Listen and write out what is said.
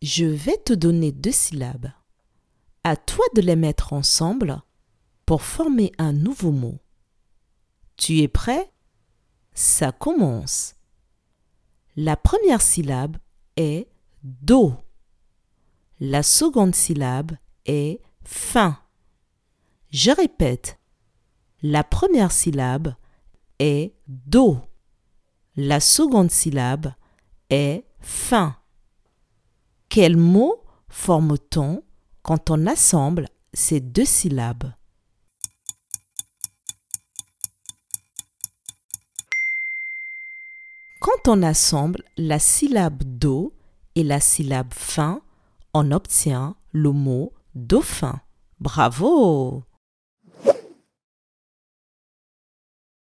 Je vais te donner deux syllabes. À toi de les mettre ensemble pour former un nouveau mot. Tu es prêt? Ça commence. La première syllabe est do. La seconde syllabe est fin. Je répète. La première syllabe est do. La seconde syllabe est fin. Quel mot forme-t-on quand on assemble ces deux syllabes? Quand on assemble la syllabe do et la syllabe fin, on obtient le mot dauphin. Bravo